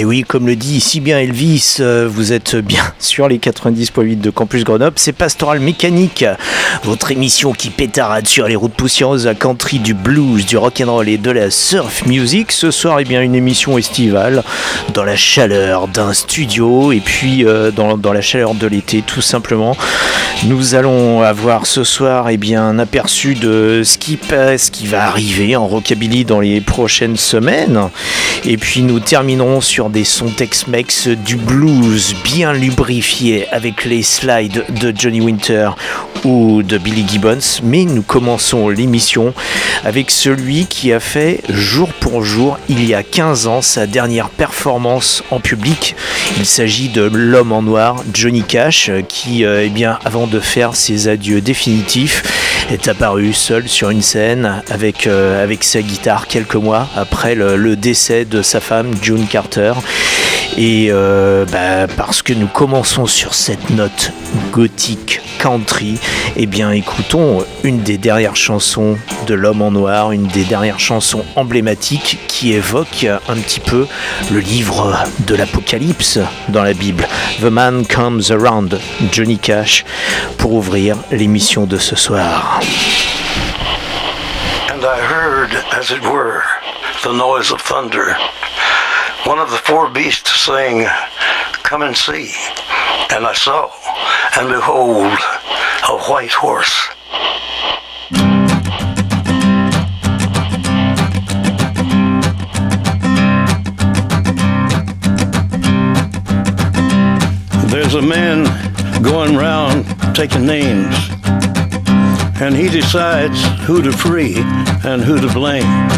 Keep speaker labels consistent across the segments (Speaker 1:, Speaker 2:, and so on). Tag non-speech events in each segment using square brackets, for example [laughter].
Speaker 1: Et oui, comme le dit si bien Elvis, euh, vous êtes bien [laughs] sur les 90.8 de Campus Grenoble. C'est Pastoral Mécanique, votre émission qui pétarade sur les routes poussiéreuses à country, du blues, du rock'n'roll et de la surf music. Ce soir, eh bien, une émission estivale dans la chaleur d'un studio et puis euh, dans, la chaleur de l'été, tout simplement. Nous allons avoir ce soir eh bien, un aperçu de ce qui, ce qui va arriver en rockabilly dans les prochaines semaines. Et puis nous terminerons sur des sons Tex-Mex du blues bien lubrifiés avec les slides de Johnny Winter ou de Billy Gibbons. Mais nous commençons l'émission avec celui qui a fait jour pour jour il y a 15 ans sa dernière performance en public. Il s'agit de l'homme en noir, Johnny Cash, qui, eh bien, avant de faire ses adieux définitifs, est apparu seul sur une scène avec, euh, sa guitare quelques mois après le décès de sa femme June Carter. Et euh, bah, parce que nous commençons sur cette note gothique country, eh bien écoutons une des dernières chansons de l'homme en noir, une des dernières chansons emblématiques qui évoque un petit peu le livre de l'Apocalypse dans la Bible. The Man Comes Around, Johnny Cash, pour ouvrir l'émission de ce soir.
Speaker 2: And I heard, as it were, the noise of thunder. One of the four beasts saying, Come and see. And I saw, and behold, a white horse. There's a man going round taking names, and he decides who to free and who to blame.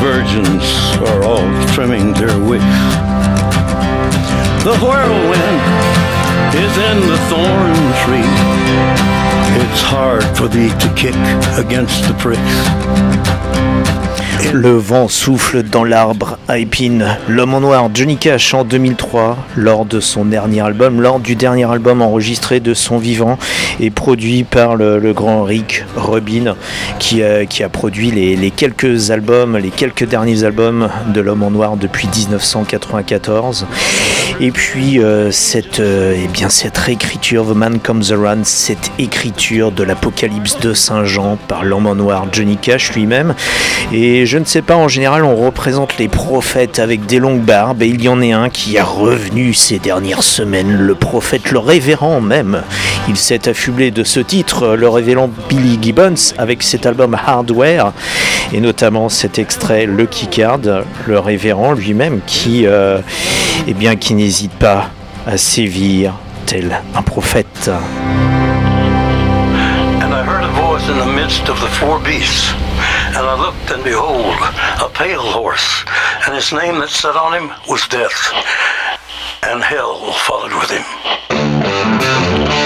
Speaker 2: virgins are all trimming their wicks. The whirlwind is in the thorn tree. It's hard for thee to kick against the pricks.
Speaker 1: Le vent souffle dans l'arbre à. L'homme en noir, Johnny Cash en 2003, lors de son dernier album, lors du dernier album enregistré de son vivant et produit par le, grand Rick Rubin, qui, qui a produit les, les quelques albums, les quelques derniers albums de l'homme en noir depuis 1994. Et puis euh, cette, euh, eh bien, cette réécriture, The Man Comes Around, cette écriture de l'Apocalypse de Saint Jean par l'homme en noir, Johnny Cash lui-même. Et je ne sais pas, en général, on représente les prophètes avec des longues barbes, et il y en a un qui a revenu ces dernières semaines, le prophète, le révérend même. Il s'est affublé de ce titre, le révélant Billy Gibbons, avec cet album Hardware, et notamment cet extrait Lucky Card, le révérend lui-même, qui, euh, eh bien, qui n'hésite pas à sévir tel un prophète.
Speaker 2: And I heard a voice in the midst of the four beasts. And I looked, and behold, a pale horse, and his name that sat on him was Death. And hell followed with him.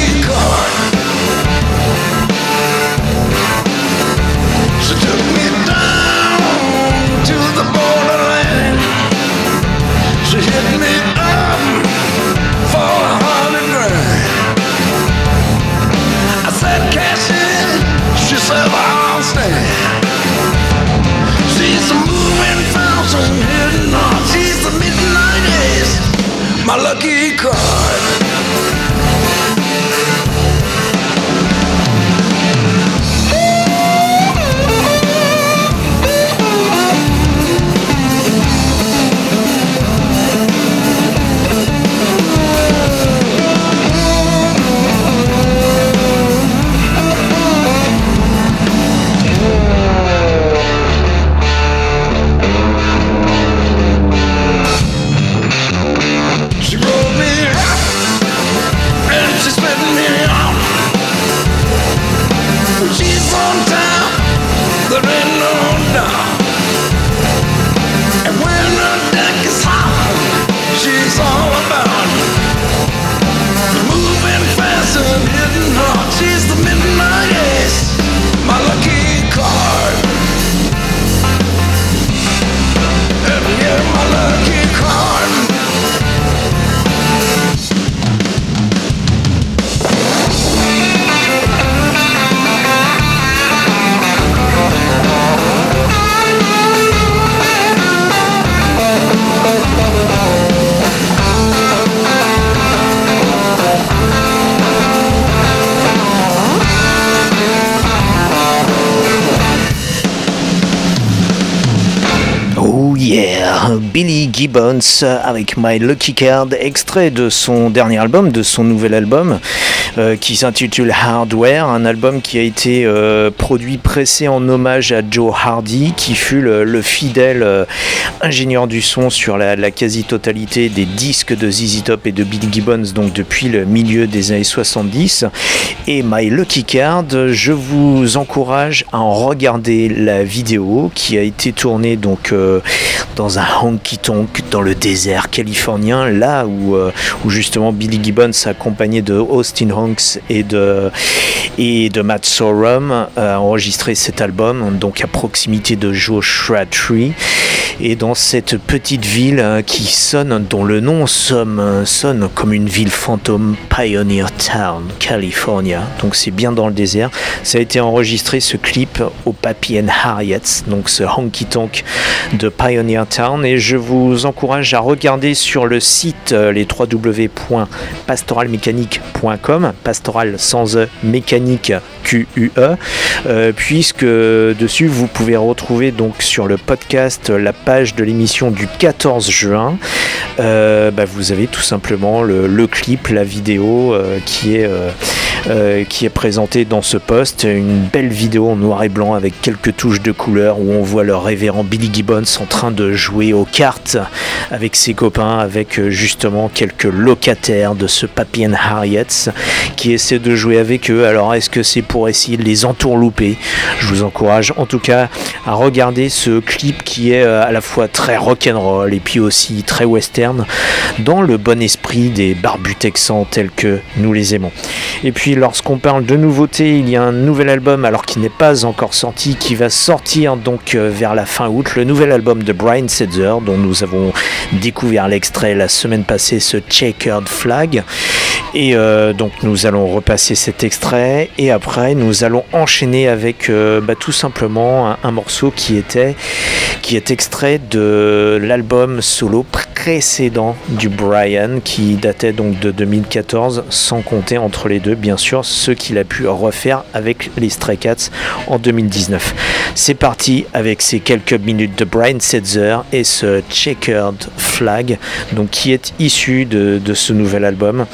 Speaker 1: Gibbons avec My Lucky Card, extrait de son dernier album, de son nouvel album, euh, qui s'intitule Hardware, un album qui a été euh, produit, pressé en hommage à Joe Hardy, qui fut le, fidèle euh, ingénieur du son sur la, quasi-totalité des disques de ZZ Top et de Billy Gibbons, donc depuis le milieu des années 70. Et My Lucky Card, je vous encourage à en regarder la vidéo qui a été tournée donc dans un honky tonk dans le désert californien, là où, euh, justement Billy Gibbons, accompagné de Austin Hanks et de, et de Matt Sorum, a enregistré cet album, donc à proximité de Joe Tree Et dans cette petite ville euh, qui sonne, dont le nom sonne, sonne comme une ville fantôme, Pioneer Town, California. Donc c'est bien dans le désert. Ça a été enregistré ce clip au Papi and Harriet's, donc ce honky tonk de Pioneer Town. Et je vous encourage à regarder sur le site euh, les www.pastoralmécanique.com, pastoral sans E, mécanique QUE, euh, puisque dessus vous pouvez retrouver donc sur le podcast la page de l'émission du 14 juin. Euh, bah, vous avez tout simplement le, clip, la vidéo qui est qui est présentée dans ce post, une belle vidéo en noir et blanc avec quelques touches de couleur où on voit le révérend Billy Gibbons en train de jouer aux cartes avec ses copains, avec euh, justement quelques locataires de ce Papi and Harriet's qui essaient de jouer avec eux. Alors est-ce que c'est pour essayer de les entourlouper? Je vous encourage en tout cas à regarder ce clip qui est euh, à la fois très rock'n'roll et puis aussi très western dans le bon esprit des barbus texans tels que nous les aimons. Et puis lorsqu'on parle de nouveautés, il y a un nouvel album alors qui n'est pas encore sorti qui va sortir donc euh, vers la fin août, le nouvel album de Brian Setzer, dont nous avons découvert l'extrait la semaine passée, ce Checkered Flag. Et euh, donc nous allons repasser cet extrait et après nous allons enchaîner avec euh, bah, tout simplement un, morceau qui était qui est extrait de l'album solo précédent du Brian qui datait donc de 2014 sans compter entre les deux bien sûr ce qu'il a pu refaire avec les Stray Cats en 2019. C'est parti avec ces quelques minutes de Brian Setzer et ce Checkered Flag donc qui est issu de, de ce nouvel album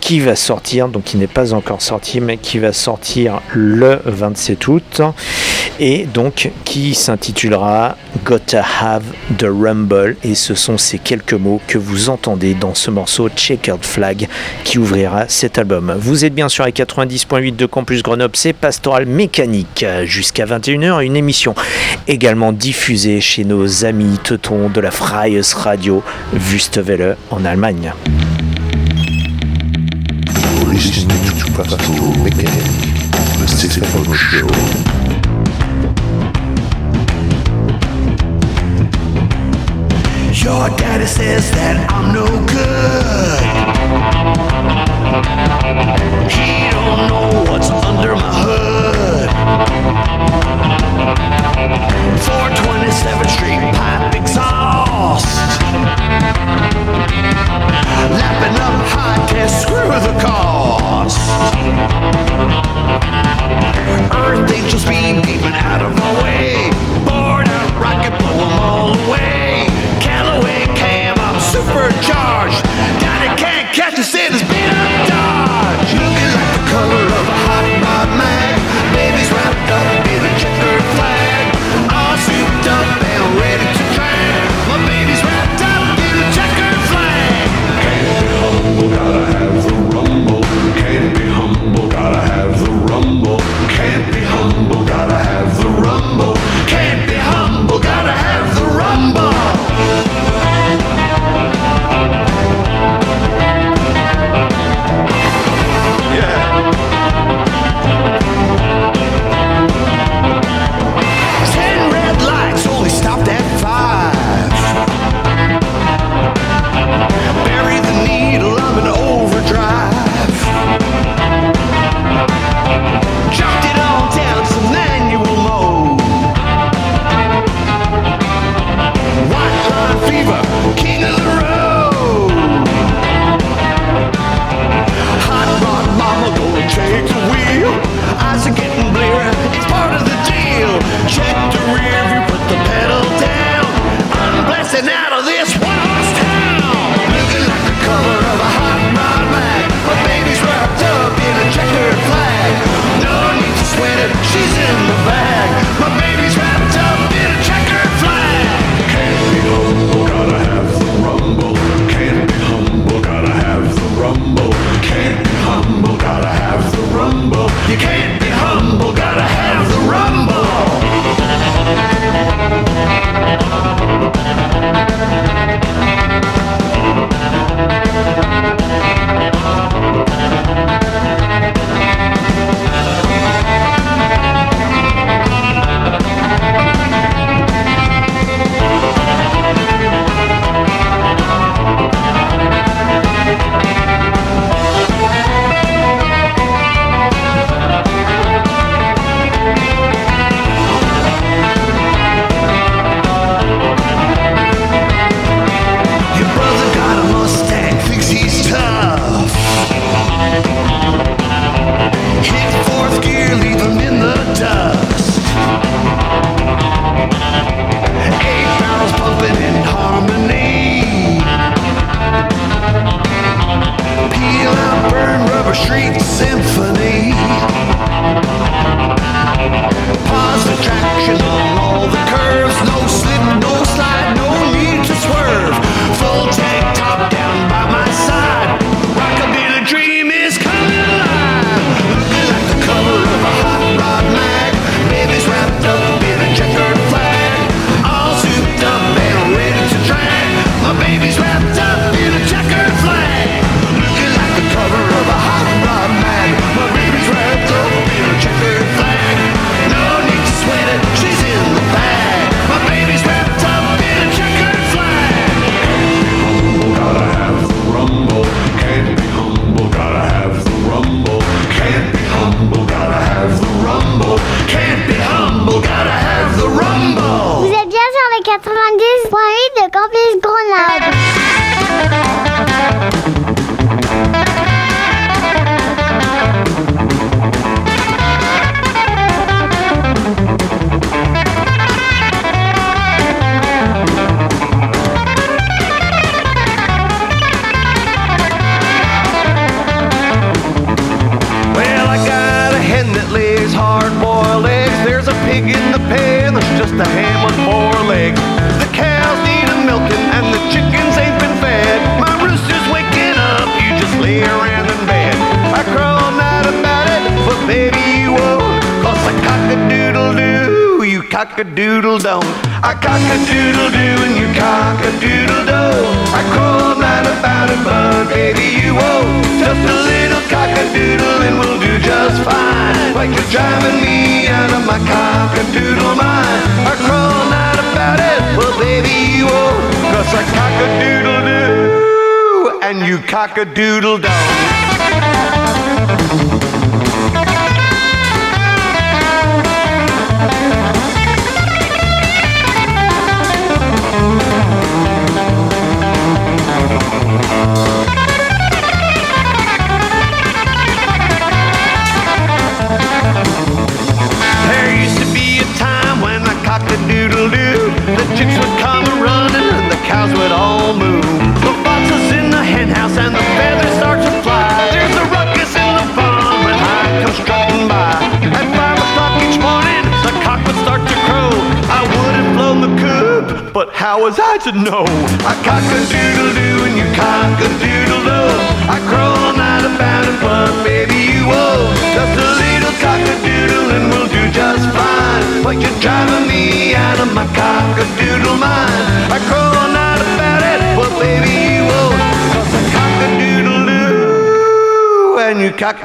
Speaker 1: qui va sortir, donc qui n'est pas encore sorti, mais qui va sortir le 27 août, et donc qui s'intitulera Gotta Have the Rumble, et ce sont ces quelques mots que vous entendez dans ce morceau Checkered Flag qui ouvrira cet album. Vous êtes bien sûr à 90.8 de Campus Grenoble, c'est Pastoral Mécanique, jusqu'à 21h, une émission également diffusée chez nos amis teutons de la Freies Radio Wüstewelle en Allemagne.
Speaker 3: Your daddy says that I'm no good. He don't know what's under my hood. 427th Street pipe exhaust. Lapping up high test, screw the cost. Earth angels be beaming out of my way. Supercharged. Daddy can't catch us in his Like you're driving me out of my cock-a-doodle mind. I crawl night about it, well baby you won't. Cause I cock-a-doodle-doo and you cock-a-doodle-don't. There cocked a doodle doo. The chicks would come a running and the cows would all move. The foxes in the hen house and the feathers start to fly. There's a ruckus in the farm when I come strutting by. At five o'clock each morning, the cock would start to crow. I would have flown the coop, but how was I to know? I cock a doodle doo and you cock a doodle doo. I crow all night about it, but baby you won't. Just a little cock a doodle and fine. Like you're driving me out of my cock a doodle mind. I crow all night about it, but baby you won't. Cause I cock a doodle doo and you cock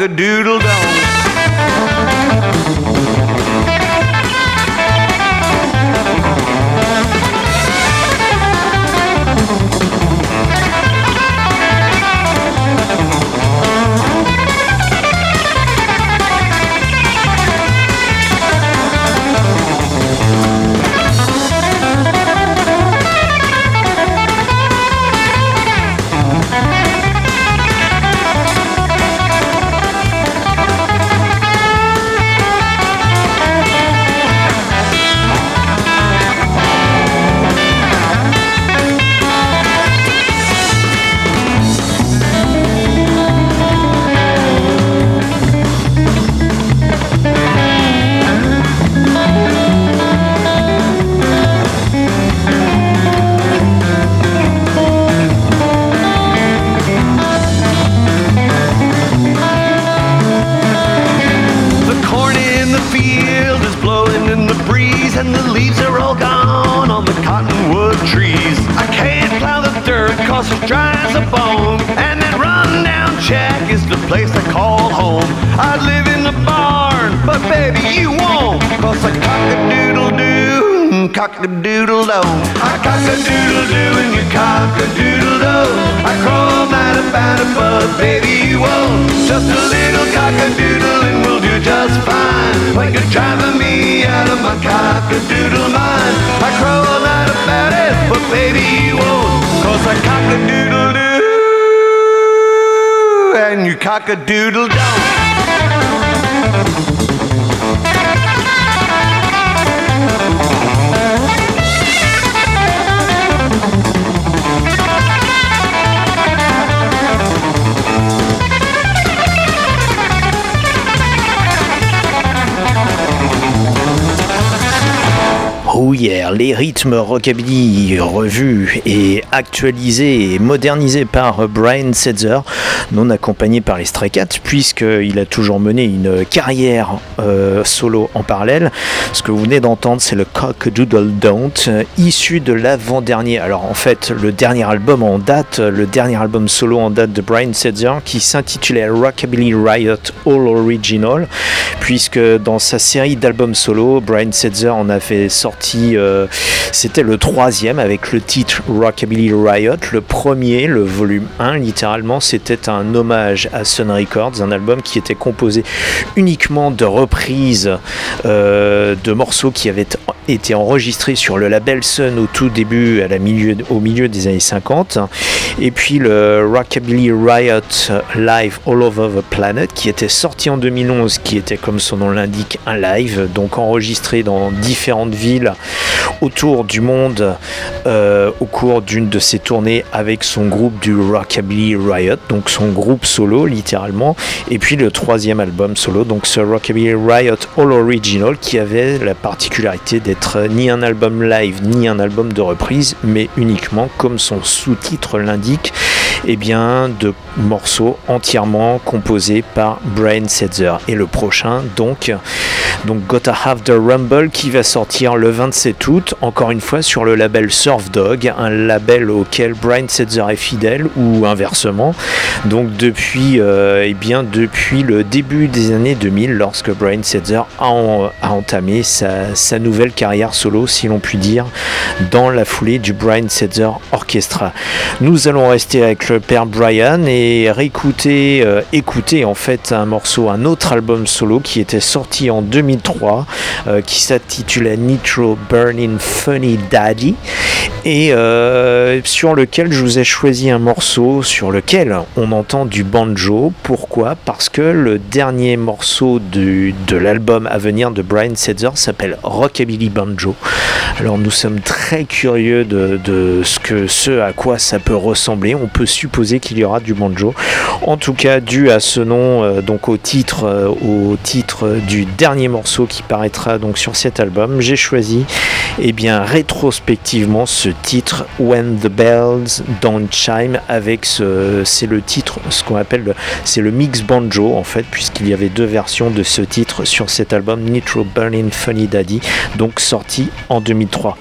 Speaker 3: and you cock-a-doodle-don't.
Speaker 1: Oh yeah, les rythmes rockabilly revus et actualisés et modernisés par Brian Setzer, non accompagné par les Stray Cats, puisqu'il a toujours mené une carrière euh, solo en parallèle. Ce que vous venez d'entendre, c'est le Cock Doodle Don't, issu de l'avant-dernier. Alors en fait, le dernier album en date, le dernier album solo en date de Brian Setzer, qui s'intitulait Rockabilly Riot All Original, puisque dans sa série d'albums solo, Brian Setzer en a fait sorti euh, c'était le troisième avec le titre Rockabilly Riot. Le premier, le volume 1, littéralement, c'était un hommage à Sun Records, un album qui était composé uniquement de reprises euh, de morceaux qui avaient été enregistrés sur le label Sun au tout début, au milieu des années 50. Et puis le Rockabilly Riot Live All Over the Planet qui était sorti en 2011, qui était comme son nom l'indique un live, donc enregistré dans différentes villes autour du monde euh, au cours d'une de ses tournées avec son groupe du Rockabilly Riot, donc son groupe solo littéralement, et puis le troisième album solo, donc ce Rockabilly Riot All Original qui avait la particularité d'être ni un album live ni un album de reprise, mais uniquement comme son sous-titre l'indique, eh bien de morceaux entièrement composés par Brian Setzer. Et le prochain donc, Gotta Have the Rumble qui va sortir le 27 août, encore une fois sur le label Surf Dog, un label auquel Brian Setzer est fidèle ou inversement. Donc depuis, euh, eh le début des années 2000, lorsque Brian Setzer a entamé sa, sa nouvelle carrière solo, si l'on peut dire, dans la foulée du Brian Setzer Orchestra. Nous allons rester avec le père Brian et réécouter, euh, écouter en fait un morceau, un autre album solo qui était sorti en 2003, euh, qui s'intitulait Nitro Burning Funny Daddy, et euh, sur lequel je vous ai choisi un morceau sur lequel on entend du banjo. Pourquoi? Parce que le dernier morceau de l'album à venir de Brian Setzer s'appelle Rockabilly Banjo. Alors nous sommes très curieux de, ce, ce à quoi ça peut ressembler. On peut qu'il y aura du banjo. En tout cas, dû à ce nom, euh, donc au titre, euh, au titre du dernier morceau qui paraîtra donc sur cet album, j'ai choisi, eh bien rétrospectivement, ce titre When the Bells Don't Chime avec ce, c'est le titre, ce qu'on appelle, le- c'est le mix banjo en fait, puisqu'il y avait deux versions de ce titre sur cet album Nitro Burning Funny Daddy, donc sorti en 2003.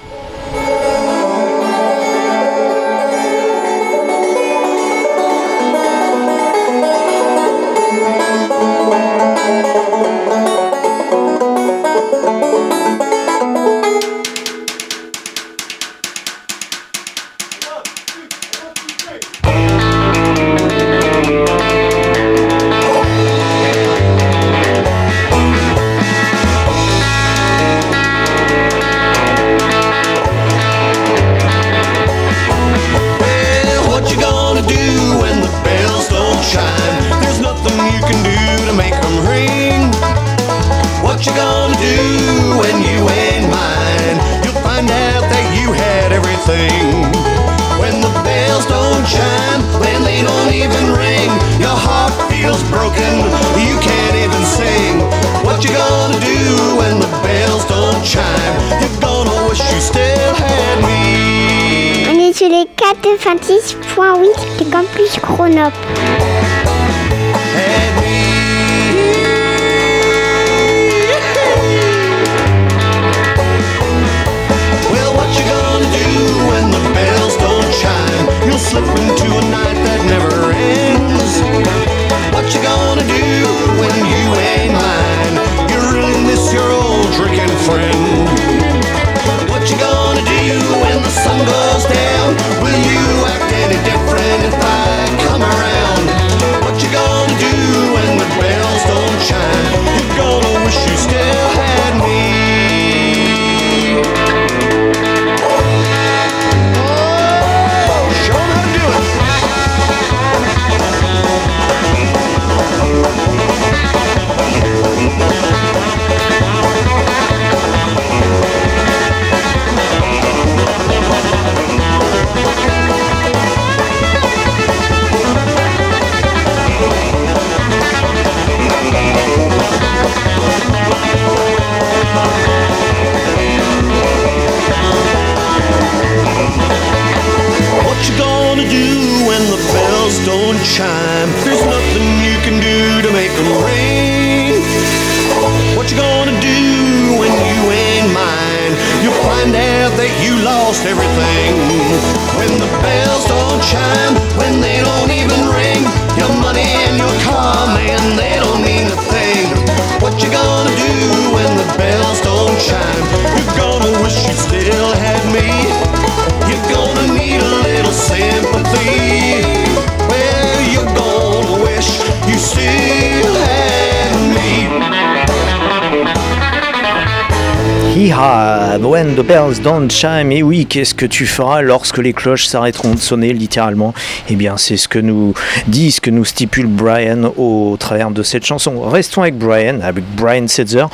Speaker 3: Chime.
Speaker 1: Et oui, qu'est-ce que tu feras lorsque les cloches s'arrêteront de sonner, littéralement? Eh bien, c'est ce que nous dit, ce que nous stipule Brian au travers de cette chanson. Restons avec Brian, avec Brian Setzer,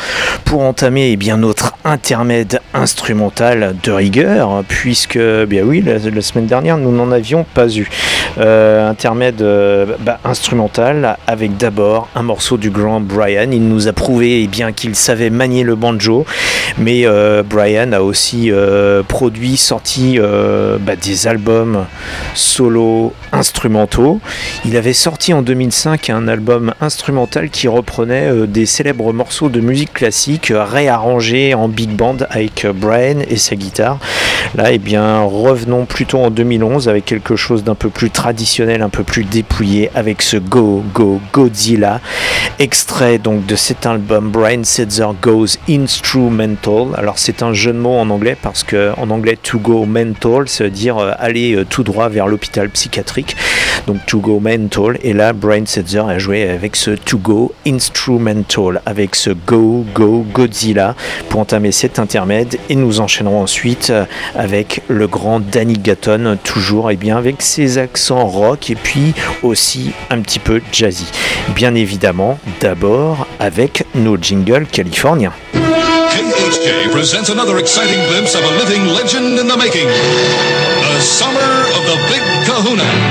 Speaker 1: pour entamer eh bien, notre intermède instrumental de rigueur, puisque, bien oui, la, semaine dernière, nous n'en avions pas eu. Euh, intermède euh, bah, instrumental, avec d'abord un morceau du grand Brian. Il nous a prouvé eh bien, qu'il savait manier le banjo, mais euh, Brian a aussi produit, sorti euh, bah, des albums solo instrumentaux. Il avait sorti en 2005 un album instrumental qui reprenait euh, des célèbres morceaux de musique classique euh, réarrangés en big band avec euh, Brian et sa guitare. Là, eh bien, revenons plutôt en 2011 avec quelque chose d'un peu plus traditionnel, un peu plus dépouillé avec ce Go Go Godzilla, extrait donc de cet album Brian Setzer Goes Instrumental. Alors c'est un jeu de mots en anglais parce que en anglais to go mental, ça veut dire euh, aller euh, tout droit vers l'hôpital psychiatrique. Donc to go mental et là Brian Setzer a joué avec ce to go instrumental, avec ce Go Go Godzilla pour entamer cet intermède et nous enchaînerons ensuite euh, avec le grand Danny Gatton, toujours et bien avec ses accents rock et puis aussi un petit peu jazzy. Bien évidemment, d'abord avec nos jingles californiens.
Speaker 4: KHJ presents another exciting glimpse of a living legend in the making. The summer of the Big Kahuna.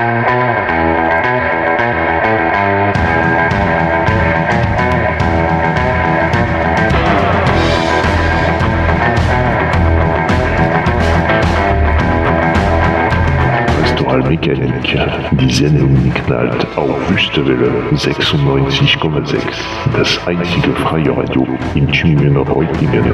Speaker 5: Mechanik, die Sendung knallt auf Wüstewelle 96,6. Das einzige freie Radio in Tübingen Reutlingen.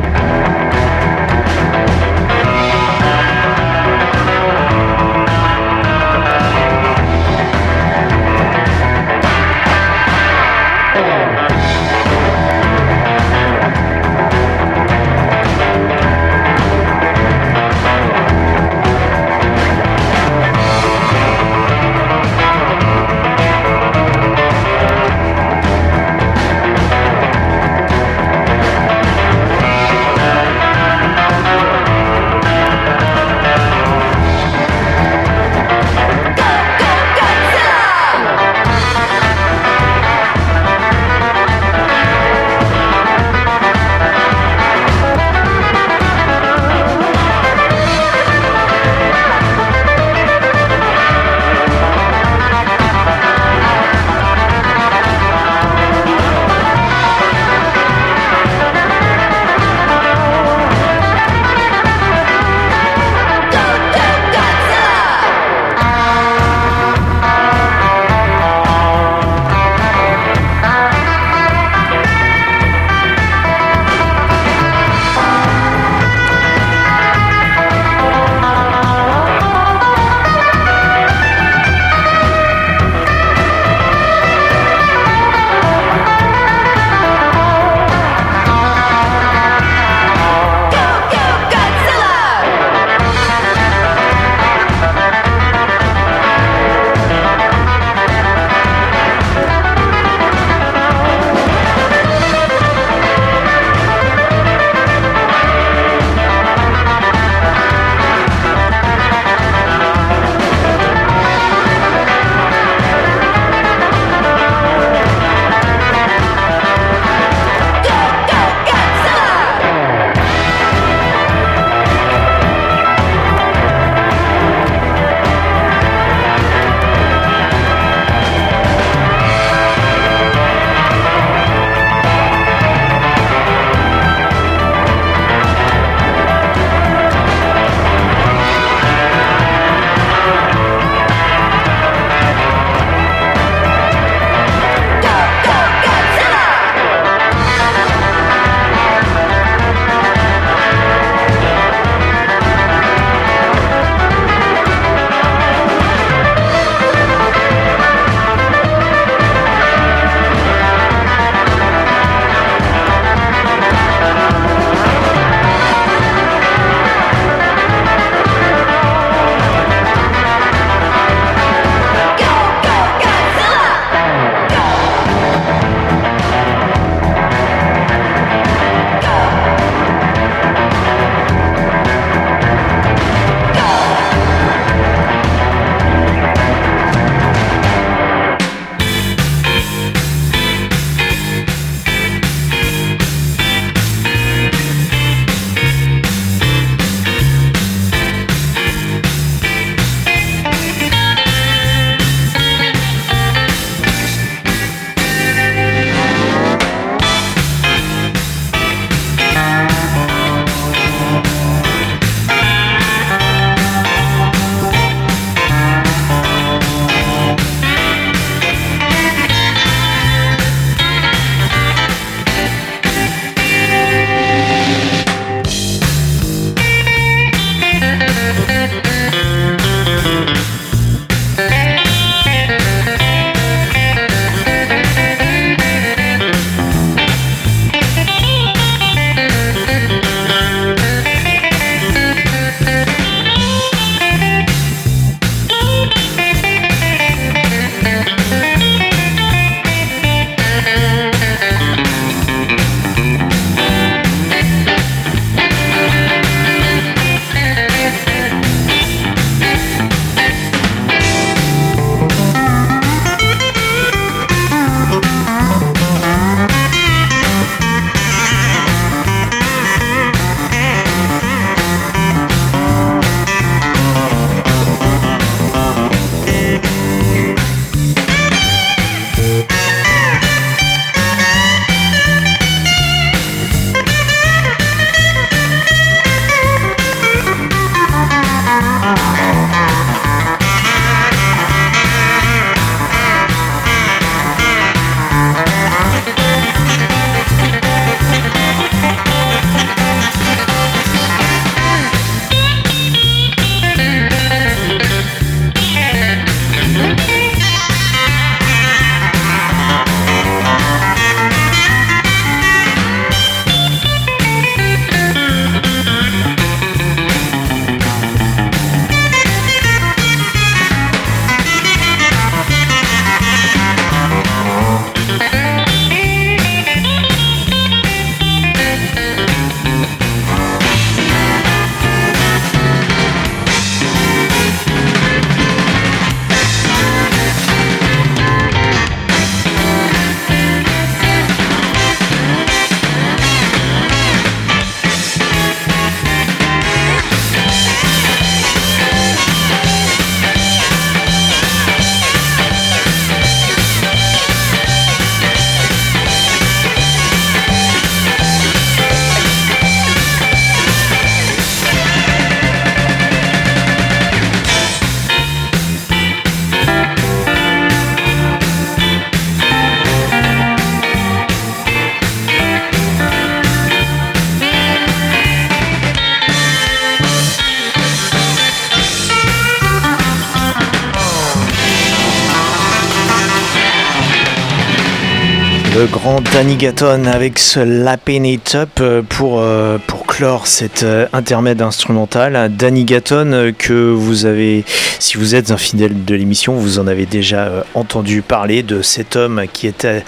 Speaker 1: Danny Gatton avec ce Lapping It Up euh, pour, euh, clore cet euh, intermède instrumental. Danny Gatton que vous avez, si vous êtes un fidèle de l'émission, vous en avez déjà entendu parler de cet homme qui était,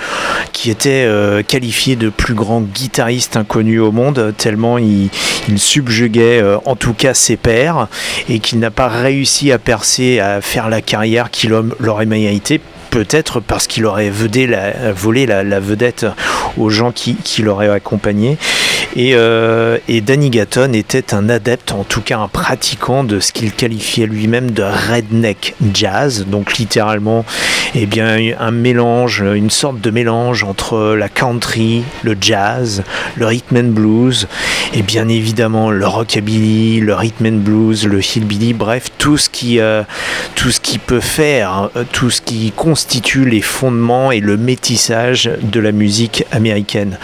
Speaker 1: qualifié de plus grand guitariste inconnu au monde, tellement il, il subjuguait en tout cas ses pairs et qu'il n'a pas réussi à percer, à faire la carrière qu'il aurait mérité peut-être parce qu'il aurait volé la, vedette aux gens qui, l'auraient accompagné. Et, euh, et, Danny Gatton était un adepte, en tout cas un pratiquant de ce qu'il qualifiait lui-même de redneck jazz, donc littéralement eh bien, un mélange, une sorte de mélange entre la country, le jazz, le rhythm and blues, et bien évidemment le rockabilly, le rhythm and blues, le hillbilly, bref, tout ce qui, euh, tout ce qui peut faire, hein, tout ce qui constitue les fondements et le métissage de la musique américaine.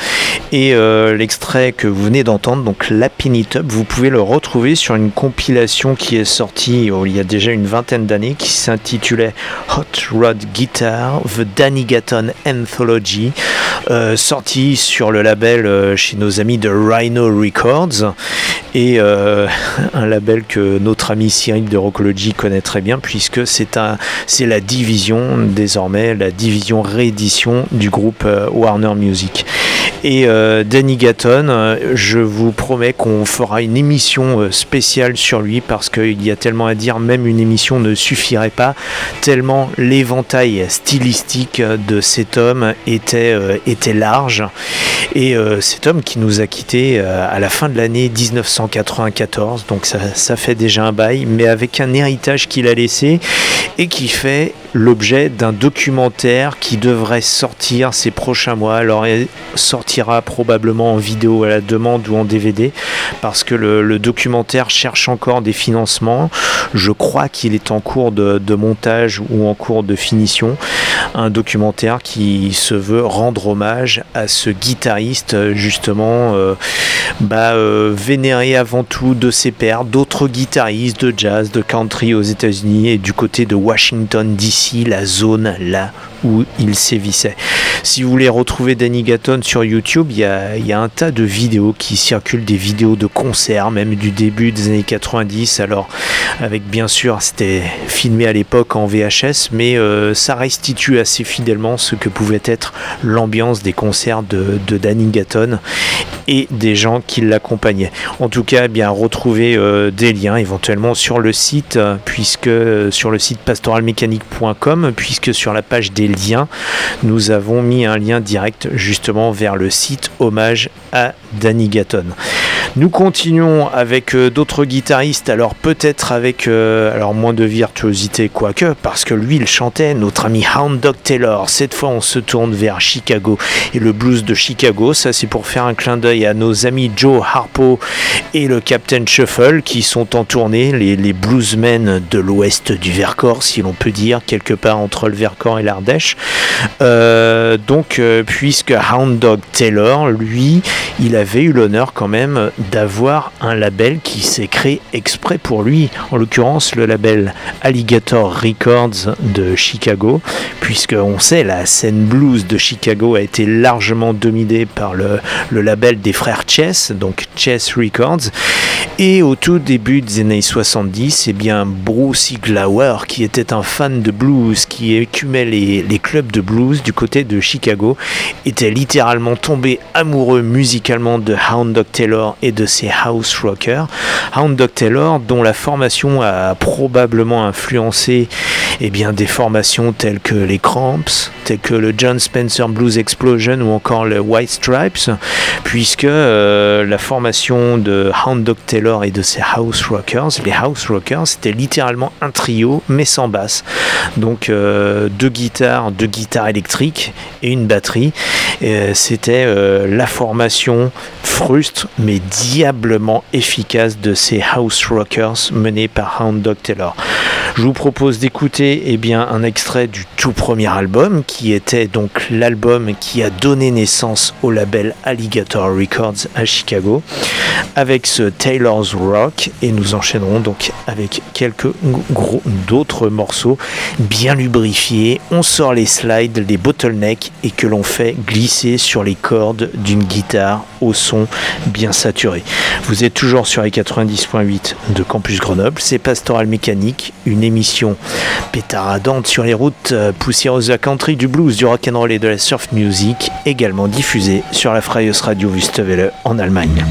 Speaker 1: Et euh, l'extrait que vous venez d'entendre, donc La Pin It Up, vous pouvez le retrouver sur une compilation qui est sortie oh, il y a déjà une vingtaine d'années qui s'intitulait Hot Rod Guitar, The Danny Gatton Anthology, euh, sorti sur le label euh, chez nos amis de Rhino Records et euh, [laughs] un label que notre ami Cyril de Rockology connaît très bien puisque c'est la division désormais, la division réédition du groupe Warner Music. Et Danny Gatton, je vous promets qu'on fera une émission spéciale sur lui parce qu'il y a tellement à dire, même une émission ne suffirait pas, tellement l'éventail stylistique de cet homme était, euh, était large. Et euh, cet homme qui nous a quittés euh, à la fin de l'année 1994, donc ça, fait déjà un bail, mais avec un héritage qu'il a laissé et qui fait l'objet d'un documentaire qui devrait sortir ces prochains mois. Alors sortira probablement en vidéo à la demande ou en DVD parce que le, documentaire cherche encore des financements. Je crois qu'il est en cours de, montage ou en cours de finition. Un documentaire qui se veut rendre hommage à ce guitariste justement euh, bah, euh, vénéré avant tout de ses pairs, d'autres guitaristes de jazz, de country aux États-Unis et du côté de Washington DC la zone là où il sévissait. Si vous voulez retrouver Danny Gatton sur YouTube, il y, a, un tas de vidéos qui circulent, des vidéos de concerts, même du début des années 90. Alors, avec bien sûr, c'était filmé à l'époque en VHS, mais euh, ça restitue assez fidèlement ce que pouvait être l'ambiance des concerts de, Danny Gatton et des gens qui l'accompagnaient. En tout cas, eh bien retrouver euh, des liens éventuellement sur le site, puisque sur le site pastoralmécanique.com, puisque sur la page des liens, nous avons mis un lien direct justement vers le site hommage à Danny Gatton. Nous continuons avec euh, d'autres guitaristes, alors peut-être avec euh, moins de virtuosité quoique, parce que lui il chantait, notre ami Hound Dog Taylor. Cette fois on se tourne vers Chicago et le blues de Chicago, ça c'est pour faire un clin d'œil à nos amis Joe Harpo et le Captain Shuffle qui sont en tournée, les, les bluesmen de l'ouest du Vercors, si l'on peut dire, quelque part entre le Vercors et l'Ardèche. Euh, donc puisque Hound Dog Taylor, lui, il avait eu l'honneur quand même d'avoir un label qui s'est créé exprès pour lui, en l'occurrence le label Alligator Records de Chicago, puisque on sait la scène blues de Chicago a été largement dominée par le, label des frères Chess, donc Chess Records, et au tout début des années 70, eh bien Bruce Glauer, qui était un fan de blues, qui écumait les, les clubs de blues du côté de Chicago, était littéralement tombé amoureux musicalement de Hound Dog Taylor et de ses house rockers. Hound Dog Taylor, dont la formation a probablement influencé eh bien, des formations telles que les Cramps, telles que le John Spencer Blues Explosion ou encore le White Stripes, puisque euh, la formation de Hound Dog Taylor et de ses house rockers, les house rockers, c'était littéralement un trio mais sans basse. Donc euh, deux guitares, deux guitares électriques et une batterie. Euh, c'était la formation frustre mais diablement efficace de ces house rockers menés par Hound Dog Taylor. Je vous propose d'écouter eh bien, un extrait du tout premier album, qui était donc l'album qui a donné naissance au label Alligator Records à Chicago, avec ce Taylor's Rock, et nous enchaînerons donc avec quelques gros d'autres morceaux bien lubrifiés. On sort les slides, les bottlenecks, et que l'on fait glisser sur les cordes d'une guitare au son bien saturé. Vous êtes toujours sur les 90.8 de Campus Grenoble, c'est Pastoral Mécanique, une émission. Pétaradante sur les routes euh, poussiéreuses de la country, du blues, du rock'n'roll et de la surf music, également diffusée sur la Freies Radio Wüstewelle en Allemagne.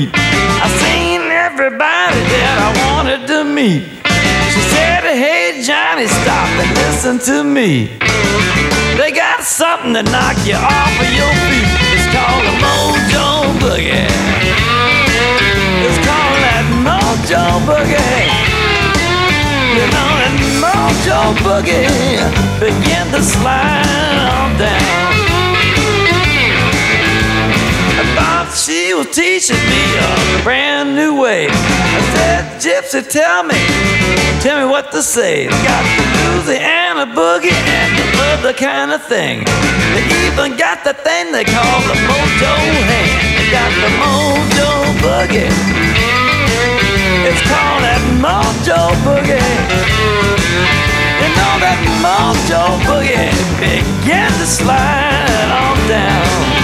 Speaker 6: Street. I seen everybody that I wanted to meet. She said, Hey Johnny, stop and listen to me. They got something to knock you off of your feet. It's called a mojo boogie. It's called that mojo boogie. You know that mojo boogie begin to slide on down. Thought she was teaching me a brand new way. I said, Gypsy, tell me, tell me what to say. They got the Louisiana boogie and the other kind of thing. They even got the thing they call the mojo hand. They got the mojo boogie. It's called that mojo boogie. You know that mojo boogie began to slide on down.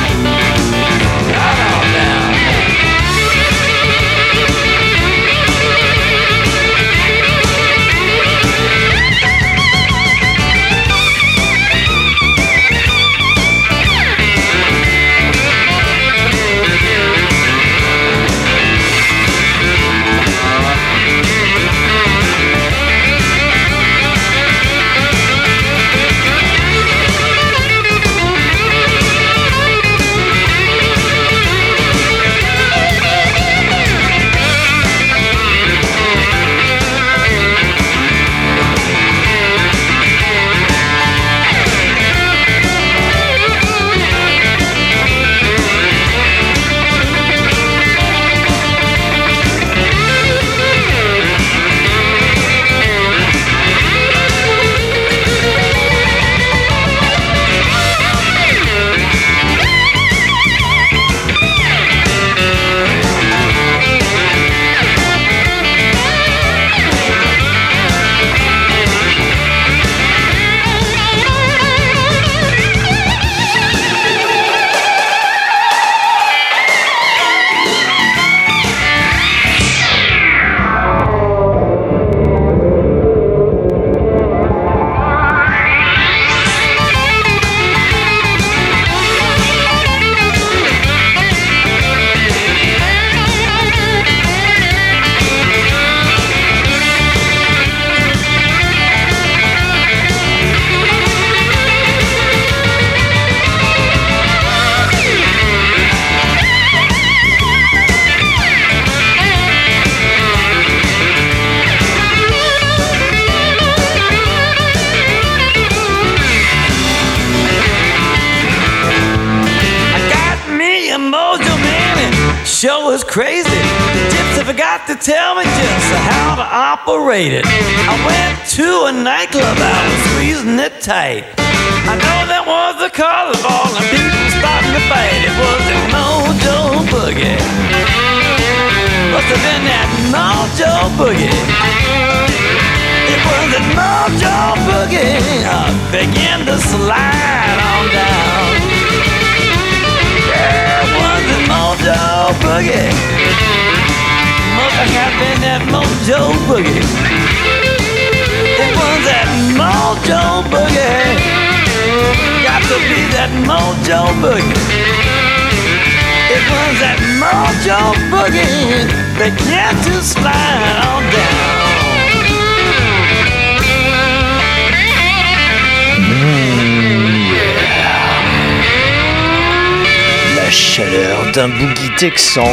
Speaker 1: La chaleur d'un boogie texan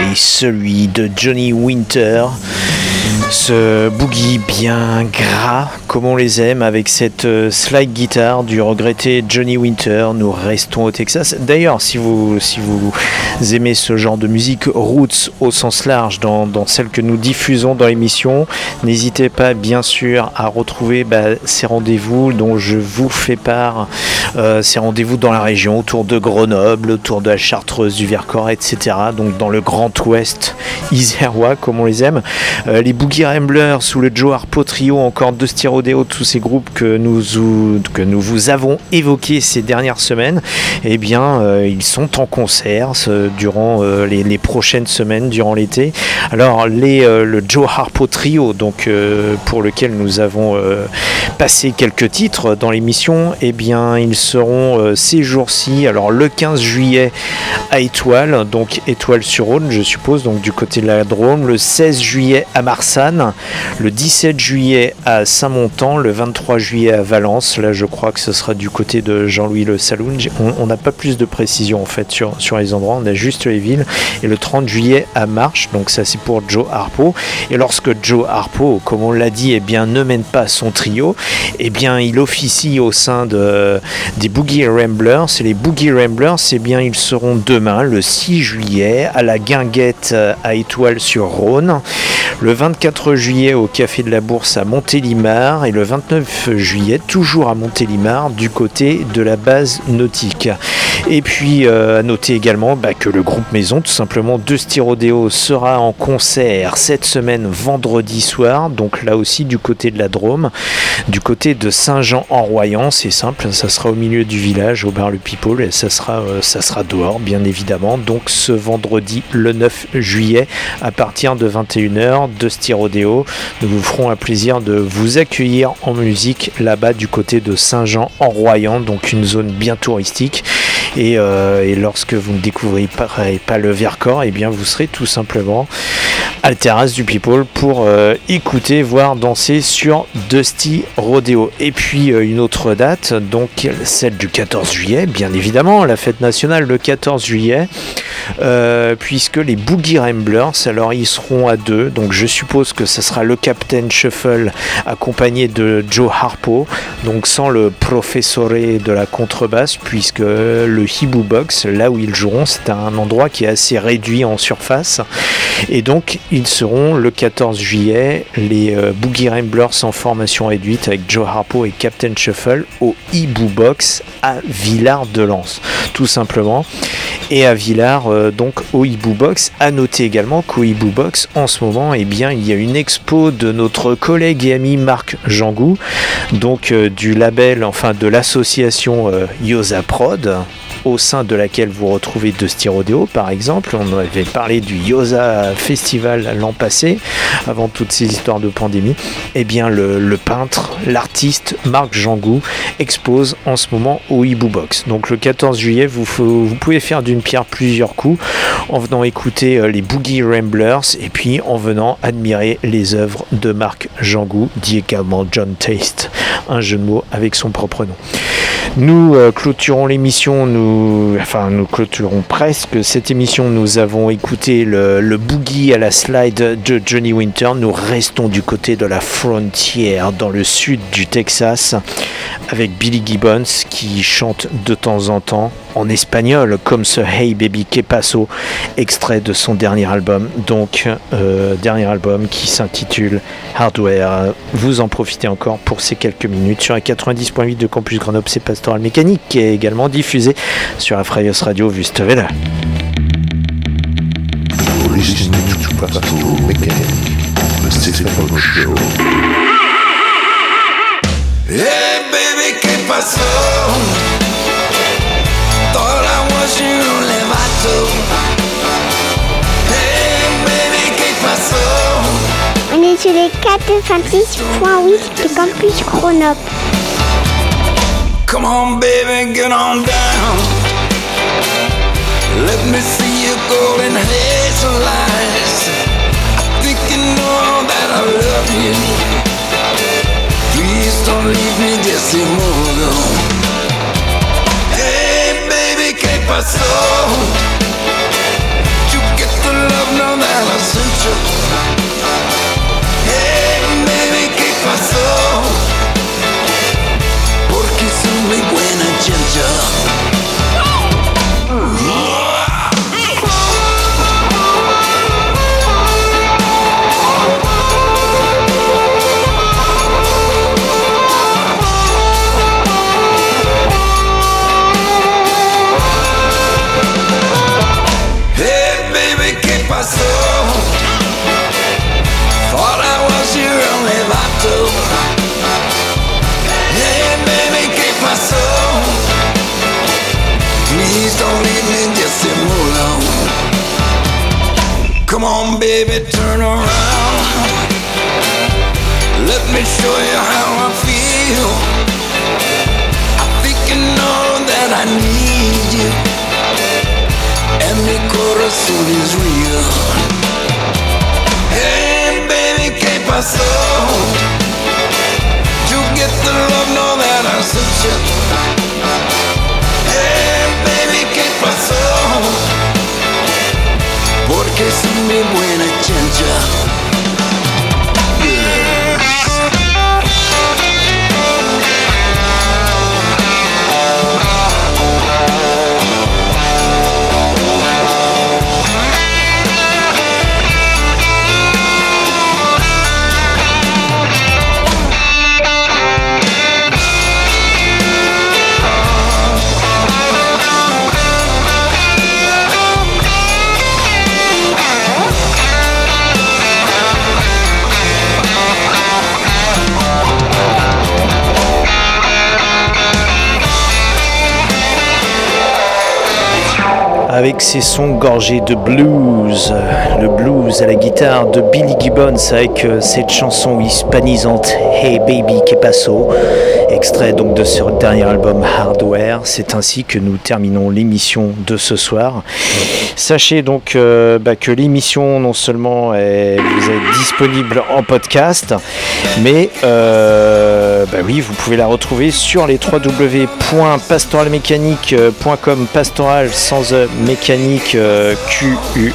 Speaker 1: et celui de Johnny Winter. Ce boogie bien gras, comme on les aime, avec cette euh, slide guitare du regretté Johnny Winter. Nous restons au Texas. D'ailleurs, si vous, aimez ce genre de musique roots au sens large, dans, celle que nous diffusons dans l'émission, n'hésitez pas bien sûr à retrouver bah, ces rendez-vous dont je vous fais part Euh, c'est rendez-vous dans la région, autour de Grenoble, autour de la Chartreuse, du Vercors, etc. Donc dans le Grand Ouest isérois, comme on les aime. Euh, les Ramblers sous le Joe Harpo Trio, encore deux styrodéo, tous ces groupes que nous, que nous vous avons évoqués ces dernières semaines, eh bien, euh, ils sont en concert durant euh, les, prochaines semaines, durant l'été. Alors, les, euh, le Joe Harpo Trio, donc, pour lequel nous avons passé quelques titres dans l'émission, eh bien, ils seront ces jours-ci, alors le 15 juillet à Étoile, donc Étoile-sur-Rhône, je suppose, donc du côté de la Drôme, le 16 juillet à Le 17 juillet à Saint-Montan, le 23 juillet à Valence, là je crois que ce sera du côté de Jean-Louis Le Saloon, J'ai- on n'a pas plus de précision en fait sur, sur les endroits, on a juste les villes, et le 30 juillet à Marche, donc ça c'est pour Joe Harpo, et lorsque Joe Harpo, comme on l'a dit, eh bien, ne mène pas son trio, eh bien il officie au sein de, des Boogie Ramblers, et les Boogie Ramblers, eh bien ils seront demain, le 6 juillet, à la Guinguette euh, à Étoile-sur-Rhône, le 24 juillet au Café de la Bourse à Montélimar, et le 29 juillet, toujours à Montélimar, du côté de la base nautique. Et puis euh, à noter également bah, que le groupe Maison, tout simplement de Styrodéo, sera en concert cette semaine vendredi soir, donc là aussi du côté de la Drôme, du côté de Saint-Jean-en-Royan, c'est simple, ça sera au milieu du village, au bar Le People, et ça sera, euh, ça sera dehors, bien évidemment, donc ce vendredi le 9 juillet à partir de 21h de Styrodéo. Nous vous ferons un plaisir de vous accueillir en musique là-bas du côté de Saint-Jean-en-Royan, donc une zone bien touristique. Et, euh, et lorsque vous ne découvrez pas, le Vercors, eh bien vous serez tout simplement à la terrasse du People pour euh, écouter, voir danser sur Dusty Rodeo. Et puis euh, une autre date, donc celle du 14 juillet, bien évidemment, la fête nationale le 14 juillet, puisque les Boogie Ramblers, alors ils seront à deux, donc je suppose que ce sera le Captain Shuffle accompagné de Joe Harpo, donc sans le professore de la contrebasse, puisque le Hibou Box, là où ils joueront, c'est un endroit qui est assez réduit en surface, et donc ils seront le 14 juillet, les euh, Boogie Ramblers en formation réduite avec Joe Harpo et Captain Shuffle au Hibou Box à Villard-de-Lans, tout simplement. Et à Villars, euh, donc au Hibou Box, à noter également qu'au Hibou Box, en ce moment, eh bien, il y a une expo de notre collègue et ami Marc Jangou, donc euh, du label, enfin de l'association Yosa Prod, au sein de laquelle vous retrouvez de Styrodéo par exemple. On avait parlé du Yosa Festival l'an passé, avant toutes ces histoires de pandémie. Eh bien, le, peintre, l'artiste Marc Jangou expose en ce moment au Hibou Box. Donc le 14 juillet, vous pouvez faire d'une pierre plusieurs coups en venant écouter euh, les Boogie Ramblers et puis en venant admirer les œuvres de Marc Jangou, dit également John Taste, un jeu de mots avec son propre nom. Nous euh, clôturons l'émission, nous, enfin nous clôturons presque cette émission. Nous avons écouté le, le boogie à la slide de Johnny Winter. Nous restons du côté de la frontière, dans le sud du Texas, avec Billy Gibbons qui chante de temps en temps en espagnol, comme ce Hey Baby Que Paso, extrait de son dernier album. Donc, euh, dernier album qui s'intitule Hardware. Vous en profitez encore pour ces quelques minutes sur la 90.8 de Campus Grenoble, c'est Pastoral Mécanique, qui est également diffusé sur la Freyos Radio
Speaker 7: Show.
Speaker 3: Hey baby, ¿qué pasó? Thought I was your only vato. Hey baby, ¿qué pasó?
Speaker 8: On est sur les 4,6.8 de Campus Grenoble.
Speaker 3: Come on, baby, get on down. Let me see your golden hazel eyes. I think you know that I love you. Please don't leave me a. Hey, baby, ¿qué pasó? You get the love now that I sent you? Hey, baby, ¿qué pasó? Porque soy muy buena ginger. Baby, ¿qué pasó? You get the love, know that I sent you. Hey, baby, ¿qué pasó? Porque son mi
Speaker 1: avec ses sons gorgés de blues, le blues à la guitare de Billy Gibbons avec euh, cette chanson hispanisante Hey Baby Que Paso, extrait donc de ce dernier album Hardware. C'est ainsi que nous terminons l'émission de ce soir. Sachez donc euh, bah, que l'émission non seulement est, vous est disponible en podcast, mais euh, bah oui, vous pouvez la retrouver sur les www.pastoralmécanique.com, pastoral sans e, mécanique euh, QUE.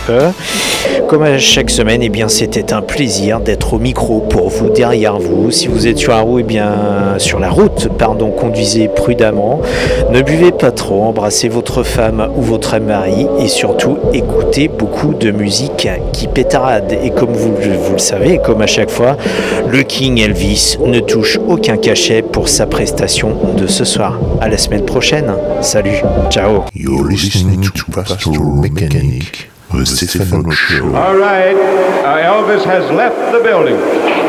Speaker 1: Comme à chaque semaine, eh bien c'était un plaisir d'être au micro pour vous, derrière vous. Si vous êtes sur la route, eh bien sur la route, pardon, conduisez prudemment. Ne buvez pas trop, embrassez votre femme ou votre mari et surtout écoutez beaucoup de musique qui pétarade. Et comme vous, vous le savez, comme à chaque fois, le King Elvis ne touche aucun cachet pour sa prestation de ce soir. À la semaine prochaine. Salut, ciao.
Speaker 5: You're listening to Pastoral Mechanic, the Stefano Show.
Speaker 9: All right, uh, Elvis has left the building.